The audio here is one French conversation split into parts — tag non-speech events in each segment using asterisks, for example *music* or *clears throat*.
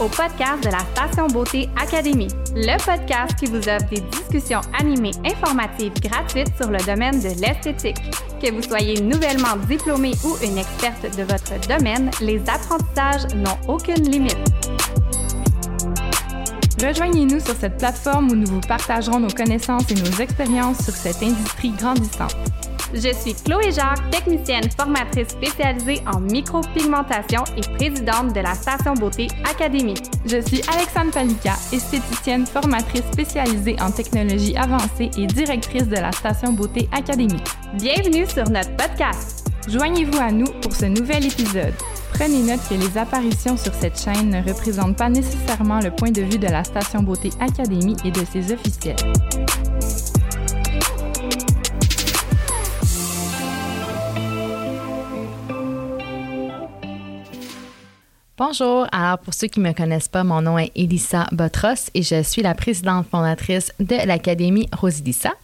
au podcast de la Station Beauté Académie, le podcast qui vous offre des discussions animées informatives gratuites sur le domaine de l'esthétique. Que vous soyez nouvellement diplômé ou une experte de votre domaine, les apprentissages n'ont aucune limite. Rejoignez-nous sur cette plateforme où nous vous partagerons nos connaissances et nos expériences sur cette industrie grandissante. Je suis Chloé Jacques, technicienne formatrice spécialisée en micropigmentation et présidente de la Station Beauté Académie. Je suis Alexandre Palika, esthéticienne formatrice spécialisée en technologie avancée et directrice de la Station Beauté Académie. Bienvenue sur notre podcast. Joignez-vous à nous pour ce nouvel épisode. Prenez note que les apparitions sur cette chaîne ne représentent pas nécessairement le point de vue de la Station Beauté Académie et de ses officiels. Bonjour, alors pour ceux qui ne me connaissent pas, mon nom est Elissa Botros et je suis la présidente fondatrice de l'Académie Rosilissa.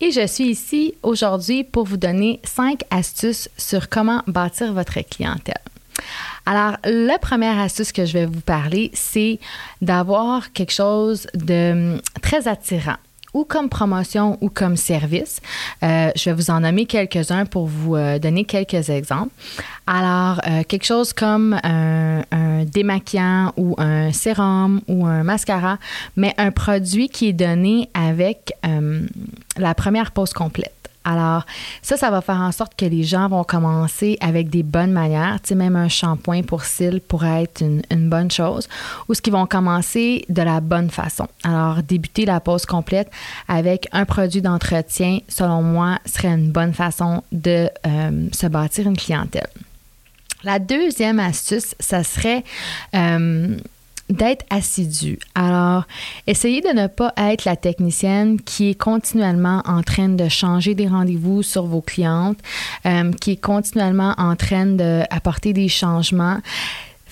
Et je suis ici aujourd'hui pour vous donner cinq astuces sur comment bâtir votre clientèle. Alors, la première astuce que je vais vous parler, c'est d'avoir quelque chose de hum, très attirant ou comme promotion ou comme service. Euh, je vais vous en nommer quelques-uns pour vous euh, donner quelques exemples. Alors, euh, quelque chose comme un, un, démaquillant ou un sérum ou un mascara, mais un produit qui est donné avec la première pause complète. Alors, ça, ça va faire en sorte que les gens vont commencer avec des bonnes manières. Tu sais, même un shampoing pour cils pourrait être une, bonne chose. Ou ce qu'ils vont commencer de la bonne façon. Alors, débuter la pause complète avec un produit d'entretien, selon moi, serait une bonne façon de euh, se bâtir une clientèle. La deuxième astuce, ça serait euh, d'être assidu. Alors, essayez de ne pas être la technicienne qui est continuellement en train de changer des rendez-vous sur vos clientes, euh, qui est continuellement en train d'apporter des changements.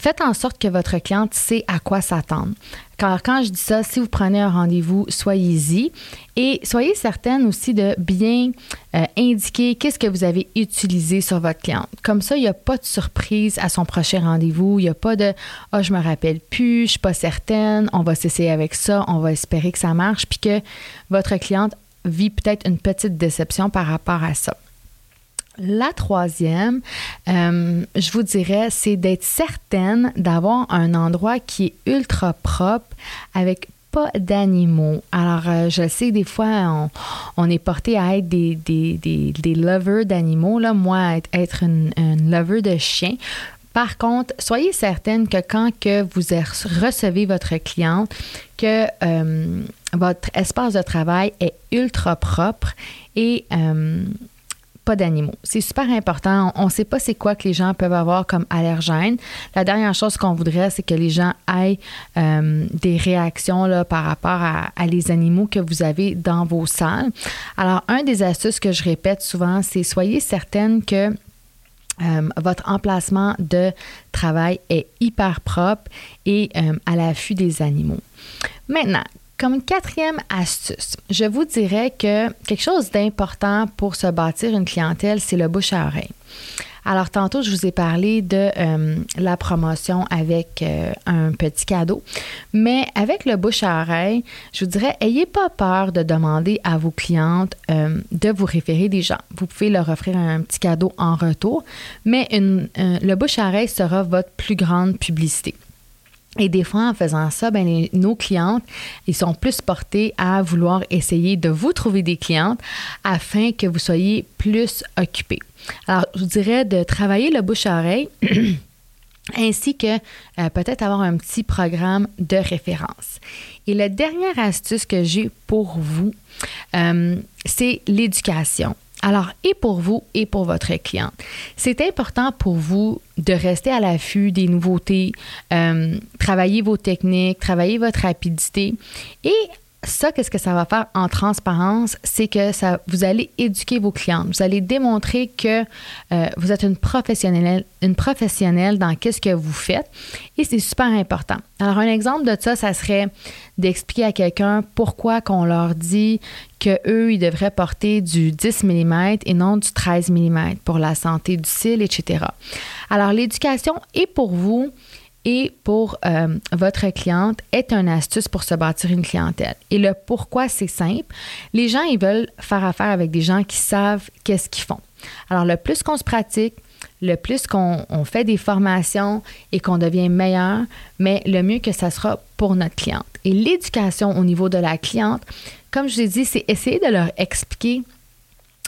Faites en sorte que votre cliente sait à quoi s'attendre. Car quand je dis ça, si vous prenez un rendez-vous, soyez-y et soyez certaine aussi de bien euh, indiquer qu'est-ce que vous avez utilisé sur votre cliente. Comme ça, il n'y a pas de surprise à son prochain rendez-vous. Il n'y a pas de Ah, oh, je me rappelle plus, je suis pas certaine, on va s'essayer avec ça, on va espérer que ça marche, puis que votre cliente vit peut-être une petite déception par rapport à ça. La troisième, euh, je vous dirais, c'est d'être certaine d'avoir un endroit qui est ultra propre avec pas d'animaux. Alors, euh, je sais, des fois, on, est porté à être des, des, des, lovers d'animaux. Là. Moi, être, être une, lover de chiens. Par contre, soyez certaine que quand vous recevez votre cliente, que euh, votre espace de travail est ultra propre et d'animaux. C'est super important. On ne sait pas c'est quoi que les gens peuvent avoir comme allergène. La dernière chose qu'on voudrait, c'est que les gens aient euh, des réactions là, par rapport à, les animaux que vous avez dans vos salles. Alors, un des astuces que je répète souvent, c'est soyez certaine que euh, votre emplacement de travail est hyper propre et euh, à l'affût des animaux. Maintenant, comme quatrième astuce, je vous dirais que quelque chose d'important pour se bâtir une clientèle, c'est le bouche à oreille. Alors, tantôt, je vous ai parlé de euh, la promotion avec euh, un petit cadeau, mais avec le bouche à oreille, je vous dirais, ayez pas peur de demander à vos clientes euh, de vous référer des gens. Vous pouvez leur offrir un petit cadeau en retour, mais le bouche à oreille sera votre plus grande publicité. Et des fois, en faisant ça, ben, nos clientes, ils sont plus portés à vouloir essayer de vous trouver des clientes afin que vous soyez plus occupés. Alors, je vous dirais de travailler le bouche à oreille. *clears throat* ainsi que euh, peut-être avoir un petit programme de référence. Et la dernière astuce que j'ai pour vous, euh, c'est l'éducation. Alors, et pour vous et pour votre client, c'est important pour vous de rester à l'affût des nouveautés, euh, travailler vos techniques, travailler votre rapidité et ça, qu'est-ce que ça va faire en transparence? C'est que ça, vous allez éduquer vos clients. Vous allez démontrer que euh, vous êtes une professionnelle, une professionnelle dans qu'est-ce que vous faites. Et c'est super important. Alors, un exemple de ça, ça serait d'expliquer à quelqu'un pourquoi qu'on leur dit qu'eux, ils devraient porter du 10 mm et non du 13 mm pour la santé du cil, etc. Alors, l'éducation est pour vous et pour euh, votre cliente est une astuce pour se bâtir une clientèle. Et le pourquoi, c'est simple. Les gens, ils veulent faire affaire avec des gens qui savent qu'est-ce qu'ils font. Alors, le plus qu'on se pratique, le plus qu'on fait des formations et qu'on devient meilleur, mais le mieux que ça sera pour notre cliente. Et l'éducation au niveau de la cliente, comme je l'ai dit, c'est essayer de leur expliquer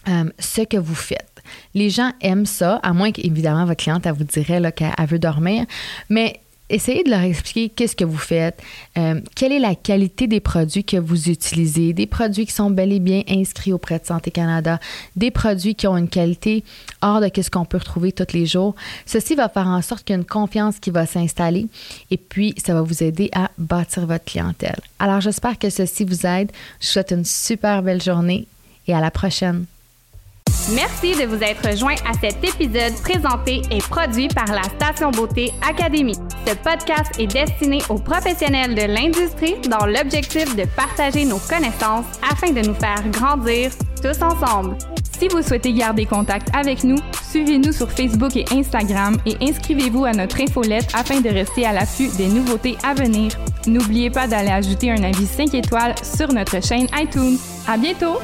euh, ce que vous faites. Les gens aiment ça, à moins qu'évidemment votre cliente elle vous dirait qu'elle veut dormir, mais essayez de leur expliquer qu'est-ce que vous faites, euh, quelle est la qualité des produits que vous utilisez, des produits qui sont bel et bien inscrits auprès de Santé Canada, des produits qui ont une qualité hors de ce qu'on peut retrouver tous les jours. Ceci va faire en sorte qu'il y une confiance qui va s'installer et puis ça va vous aider à bâtir votre clientèle. Alors j'espère que ceci vous aide. Je vous souhaite une super belle journée et à la prochaine. Merci de vous être joint à cet épisode présenté et produit par la Station Beauté Académie. Ce podcast est destiné aux professionnels de l'industrie dans l'objectif de partager nos connaissances afin de nous faire grandir tous ensemble. Si vous souhaitez garder contact avec nous, suivez-nous sur Facebook et Instagram et inscrivez-vous à notre infolette afin de rester à l'affût des nouveautés à venir. N'oubliez pas d'aller ajouter un avis 5 étoiles sur notre chaîne iTunes. À bientôt!